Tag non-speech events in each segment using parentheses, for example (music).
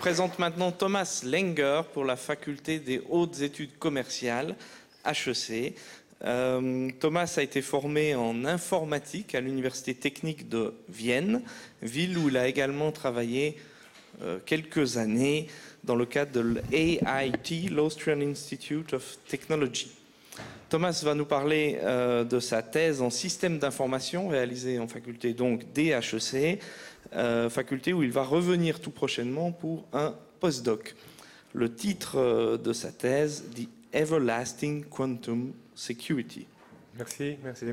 je présente maintenant Thomas Lenger pour la faculté des hautes études commerciales, HEC. Euh, Thomas a été formé en informatique à l'Université technique de Vienne, ville où il a également travaillé euh, quelques années dans le cadre de l'AIT, l'Austrian Institute of Technology. Thomas va nous parler euh, de sa thèse en système d'information réalisée en faculté donc DHEC, faculté où il va revenir tout prochainement pour un postdoc. Le titre euh, de sa thèse, The Everlasting Quantum Security. Merci, merci.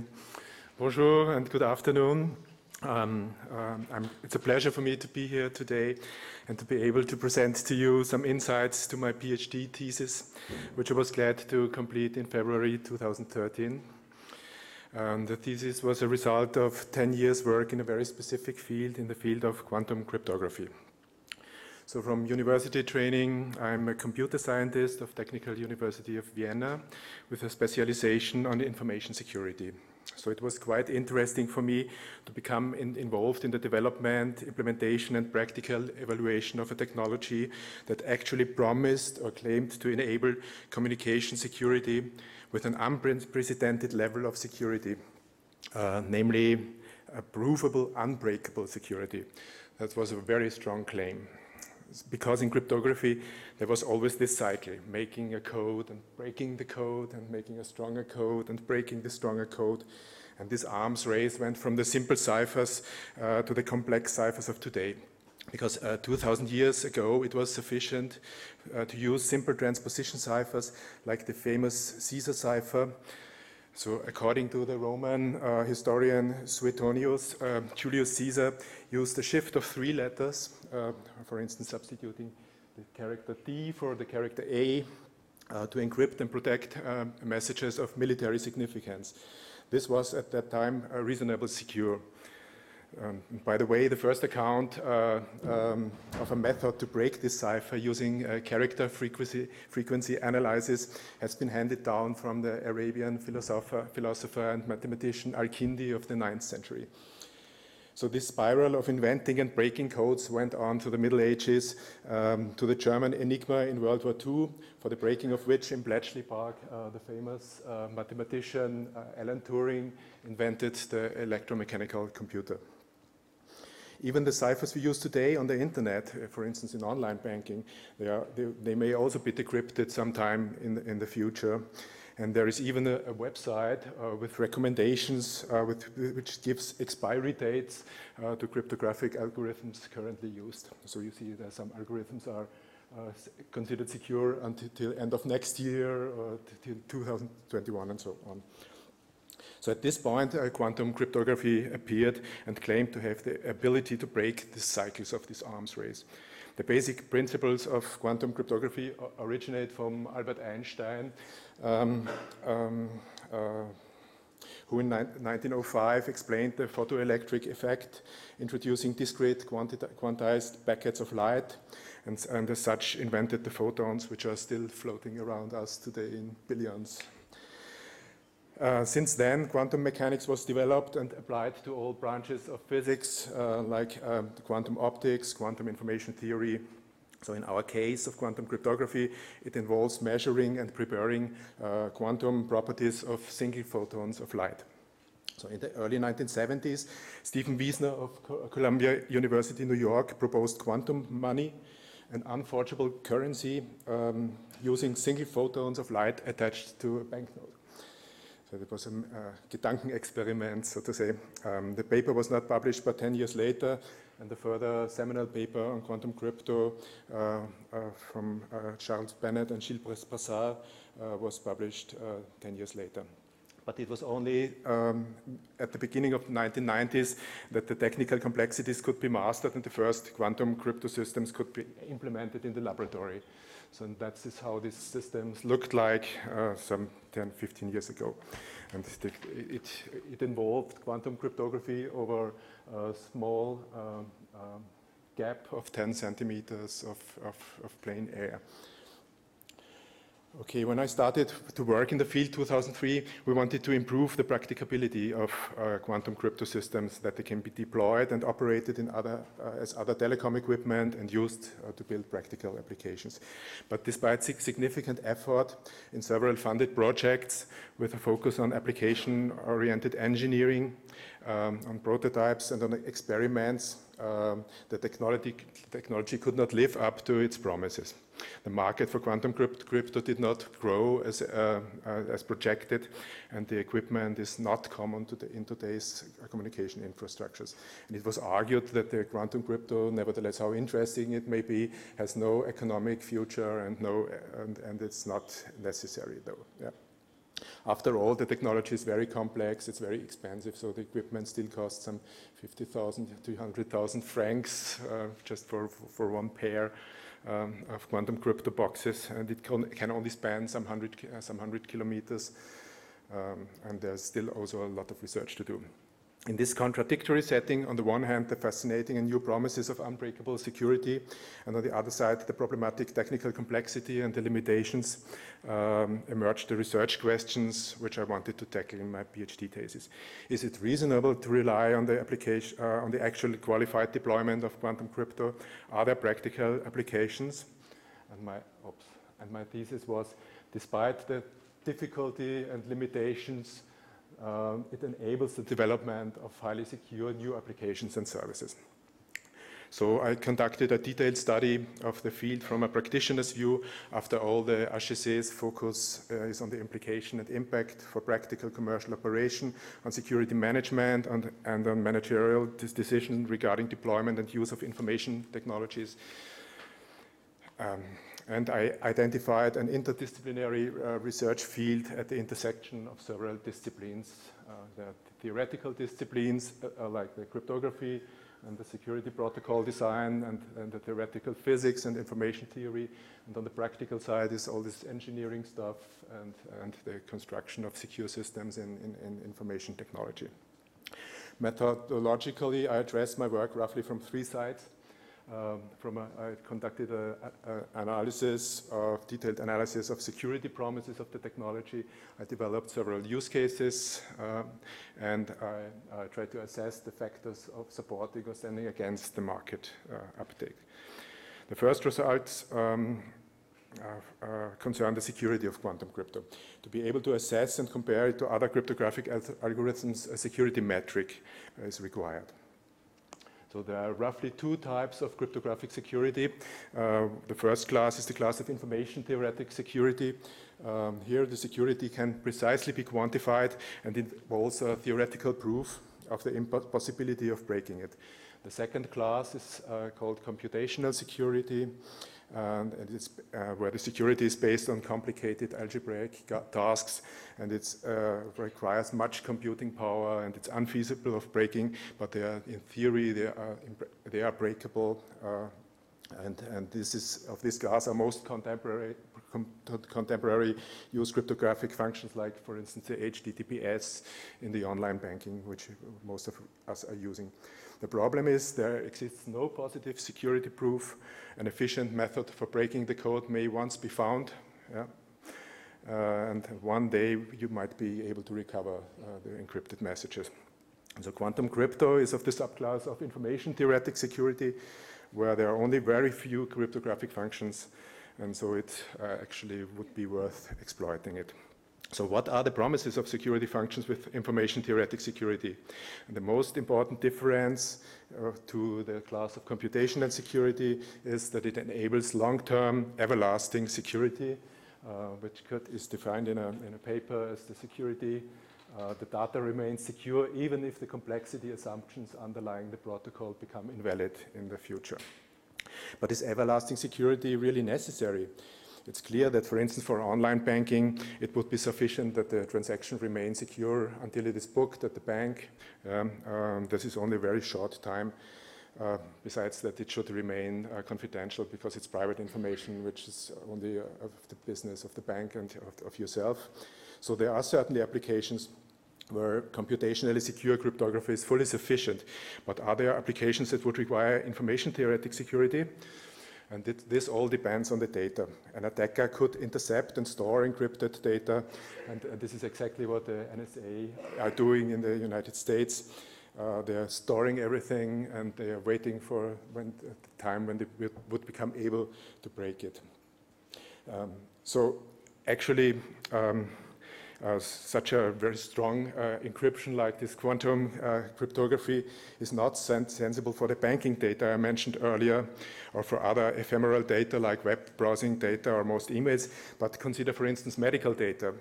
Bonjour and good afternoon. Um, um, it's a pleasure for me to be here today and to be able to present to you some insights to my PhD thesis, which I was glad to complete in February 2013. Um, the thesis was a result of 10 years' work in a very specific field, in the field of quantum cryptography. So, from university training, I'm a computer scientist of Technical University of Vienna with a specialization on information security. So it was quite interesting for me to become in, involved in the development, implementation, and practical evaluation of a technology that actually promised or claimed to enable communication security with an unprecedented level of security, uh, namely a provable, unbreakable security. That was a very strong claim. Because in cryptography there was always this cycle making a code and breaking the code and making a stronger code and breaking the stronger code. And this arms race went from the simple ciphers uh, to the complex ciphers of today because uh, 2000 years ago it was sufficient uh, to use simple transposition ciphers like the famous Caesar cipher so, according to the Roman uh, historian Suetonius, uh, Julius Caesar used a shift of three letters, uh, for instance, substituting the character D for the character A uh, to encrypt and protect messages of military significance. This was at that time reasonably secure. Um, by the way, the first account uh, um, of a method to break this cipher using uh, character frequency, frequency, analysis has been handed down from the Arabian philosopher, philosopher and mathematician Al-Kindi of the 9th century. So this spiral of inventing and breaking codes went on to the Middle Ages, um, to the German Enigma in World War II, for the breaking of which in Bletchley Park, uh, the famous uh, mathematician uh, Alan Turing invented the electromechanical computer. Even the ciphers we use today on the internet, uh, for instance, in online banking, they, are, they, they may also be decrypted sometime in the, in the future. And there is even a, a website uh, with recommendations uh, with, which gives expiry dates uh, to cryptographic algorithms currently used. So you see that some algorithms are uh, considered secure until end of next year, or till 2021, and so on. So at this point, uh, quantum cryptography appeared and claimed to have the ability to break the cycles of this arms race. The basic principles of quantum cryptography originate from Albert Einstein, um, um, uh, who in 1905 explained the photoelectric effect, introducing discrete quantized packets of light, and, and as such invented the photons, which are still floating around us today in billions. Uh, since then, quantum mechanics was developed and applied to all branches of physics, uh, like um, quantum optics, quantum information theory. So, in our case of quantum cryptography, it involves measuring and preparing uh, quantum properties of single photons of light. So, in the early 1970s, Stephen Wiesner of Columbia University, New York, proposed quantum money, an unforgeable currency um, using single photons of light attached to a banknote. So it was a uh, Gedankenexperiment, so to say. Um, the paper was not published but 10 years later, and the further seminal paper on quantum crypto uh, uh, from uh, Charles Bennett and Gilles Brassard uh, was published uh, 10 years later. But it was only um, at the beginning of the 1990s that the technical complexities could be mastered and the first quantum crypto systems could be implemented in the laboratory. So that is how these systems looked like uh, some 10, 15 years ago. And it, it, it involved quantum cryptography over a small um, um, gap of 10 centimeters of, of, of plain air. Okay, when I started to work in the field 2003, we wanted to improve the practicability of uh, quantum crypto systems that they can be deployed and operated in other, uh, as other telecom equipment and used uh, to build practical applications. But despite significant effort in several funded projects with a focus on application-oriented engineering, um, on prototypes and on experiments, um, the technology, technology could not live up to its promises. The market for quantum crypto did not grow as, uh, uh, as projected, and the equipment is not common to the, in today's communication infrastructures. And it was argued that the quantum crypto, nevertheless, how interesting it may be, has no economic future and, no, and, and it's not necessary, though. Yeah. After all, the technology is very complex, it's very expensive, so the equipment still costs some 50,000 to 100,000 francs uh, just for, for one pair um, of quantum crypto boxes, and it can, can only span some hundred, uh, some hundred kilometers, um, and there's still also a lot of research to do. In this contradictory setting, on the one hand, the fascinating and new promises of unbreakable security, and on the other side, the problematic technical complexity and the limitations, um, emerged the research questions which I wanted to tackle in my PhD thesis. Is it reasonable to rely on the application, uh, on the actual qualified deployment of quantum crypto? Are there practical applications? And my, oops, and my thesis was, despite the difficulty and limitations um, it enables the development of highly secure new applications and services. So I conducted a detailed study of the field from a practitioner's view. After all, the HEC's focus uh, is on the implication and impact for practical commercial operation, on security management, and, and on managerial decision regarding deployment and use of information technologies. Um, and I identified an interdisciplinary uh, research field at the intersection of several disciplines. Uh, the theoretical disciplines uh, uh, like the cryptography and the security protocol design and, and, the theoretical physics and information theory. And on the practical side is all this engineering stuff and, and the construction of secure systems in, in, in information technology. Methodologically, I address my work roughly from three sides. Um, from a, I conducted a analysis of detailed analysis of security promises of the technology. I developed several use cases, um, and I, I, tried to assess the factors of supporting or standing against the market uh, uptake. The first results um, uh, uh, concern the security of quantum crypto. To be able to assess and compare it to other cryptographic algorithms, a security metric is required. So there are roughly two types of cryptographic security. Uh, the first class is the class of information theoretic security. Um, here the security can precisely be quantified and involves a theoretical proof of the impossibility of breaking it. The second class is uh, called computational security and it's uh, where the security is based on complicated algebraic tasks and it uh, requires much computing power and it's unfeasible of breaking, but they are, in theory, they are, they are breakable. Uh, and, and this is, of this class are most contemporary, contemporary use cryptographic functions like, for instance, the HTTPS in the online banking, which most of us are using. The problem is there exists no positive security proof. An efficient method for breaking the code may once be found. Yeah. Uh, and one day you might be able to recover uh, the encrypted messages. So quantum crypto is of the subclass of information theoretic security, where there are only very few cryptographic functions, and so it uh, actually would be worth exploiting it. So what are the promises of security functions with information theoretic security? And the most important difference uh, to the class of computational security is that it enables long-term everlasting security, uh, which could, is defined in a, in a paper as the security uh, the data remains secure even if the complexity assumptions underlying the protocol become invalid in the future. But is everlasting security really necessary? It's clear that, for instance, for online banking, it would be sufficient that the transaction remains secure until it is booked at the bank. Um, um, this is only a very short time. Uh, besides that, it should remain uh, confidential because it's private information, which is only uh, of the business of the bank and of, of, yourself. So there are certainly applications where computationally secure cryptography is fully sufficient. But are there applications that would require information theoretic security? And this all depends on the data. An attacker could intercept and store encrypted data, and, and this is exactly what the NSA are doing in the United States. Uh, they are storing everything and they are waiting for when, the time when they would become able to break it. Um, so actually, um, uh, such a very strong uh, encryption like this quantum uh, cryptography is not sen sensible for the banking data I mentioned earlier or for other ephemeral data like web browsing data or most emails, but consider, for instance, medical data.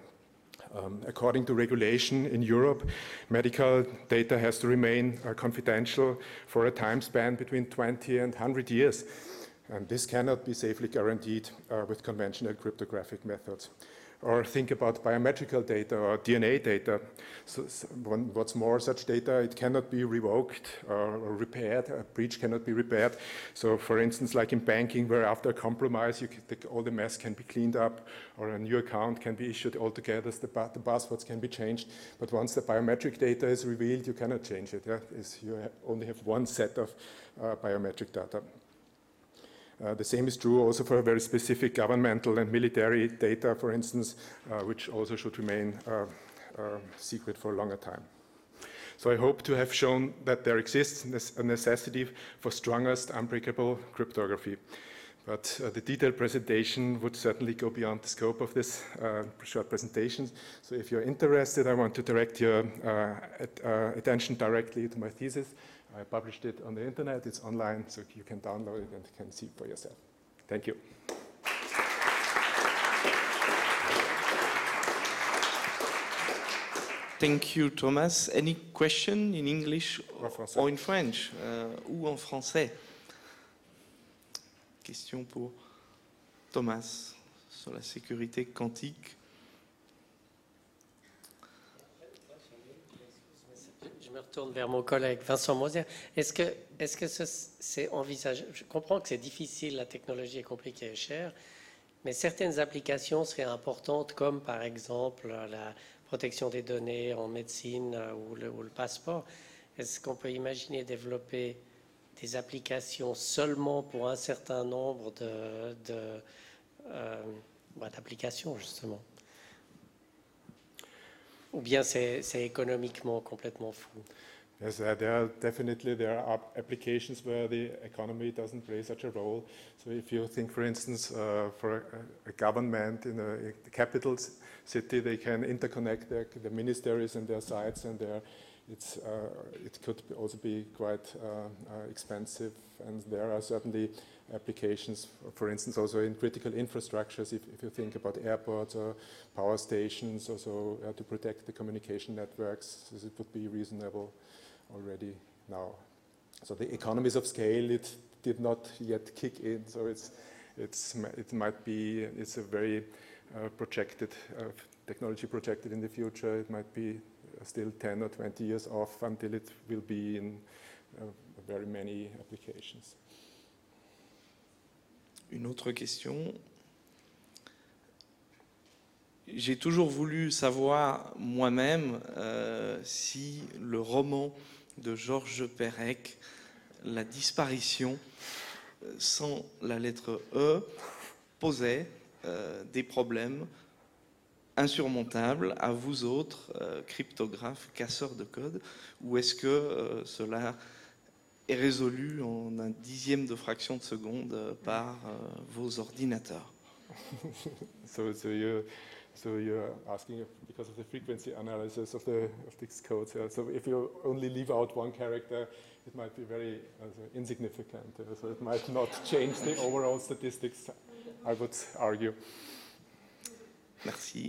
Um, according to regulation in Europe, medical data has to remain uh, confidential for a time span between 20 and 100 years. And this cannot be safely guaranteed uh, with conventional cryptographic methods or think about biometrical data or DNA data. So, so what's more, such data, it cannot be revoked or, or, repaired, a breach cannot be repaired. So for instance, like in banking, where after a compromise, can, the, all the mess can be cleaned up or a new account can be issued altogether, the, the passwords can be changed. But once the biometric data is revealed, you cannot change it. Yeah? you only have one set of uh, biometric data. Uh, the same is true also for very specific governmental and military data, for instance, uh, which also should remain uh, uh, secret for a longer time. So I hope to have shown that there exists a necessity for strongest unbreakable cryptography. But uh, the detailed presentation would certainly go beyond the scope of this short presentation. So if you're interested, I want to direct your at, attention directly to my thesis, I published it on the internet. It's online, so you can download it and can see for yourself. Thank you. Thank you, Thomas. Any question in English or in French uh, ou en français Question pour Thomas sur la sécurité quantique. Me retourne vers mon collègue Vincent Mosier. Est-ce que, c'est envisageable Je comprends que c'est difficile, la technologie est compliquée et chère, mais certaines applications seraient importantes, comme par exemple la protection des données en médecine euh, ou le, passeport. Est-ce qu'on peut imaginer développer des applications seulement pour un certain nombre euh, bah, d'applications, justement? Ou bien c'est économiquement complètement fou Yes, uh, there are definitely there are applications where the economy doesn't play such a role. So if you think, for instance, uh, for a, a, government in a, a, capital city, they can interconnect their, the ministries and their sites, and their, it's, uh, it could also be quite uh, uh, expensive. And there are certainly applications, for instance, also in critical infrastructures, if, if you think about airports or power stations, also uh, to protect the communication networks, it would be reasonable already now. So the economies of scale, it did not yet kick in, so it's, it's, it might be, it's a very uh, projected, uh, technology projected in the future, it might be still 10 or 20 years off until it will be in uh, very many applications. Une autre question. J'ai toujours voulu savoir moi-même euh, si le roman de Georges Perec, La disparition, euh, sans la lettre E, posait euh, des problèmes insurmontables à vous autres, cryptographes, casseurs de code, ou est-ce que cela est résolu en un dixième de fraction de seconde euh, par euh, vos ordinateurs. (laughs) so, so, you, so you're asking because of the frequency analysis of the of this code. So, so if you only leave out one character, it might be very uh, insignificant. Uh, so it might not change the overall statistics. I would argue. Merci.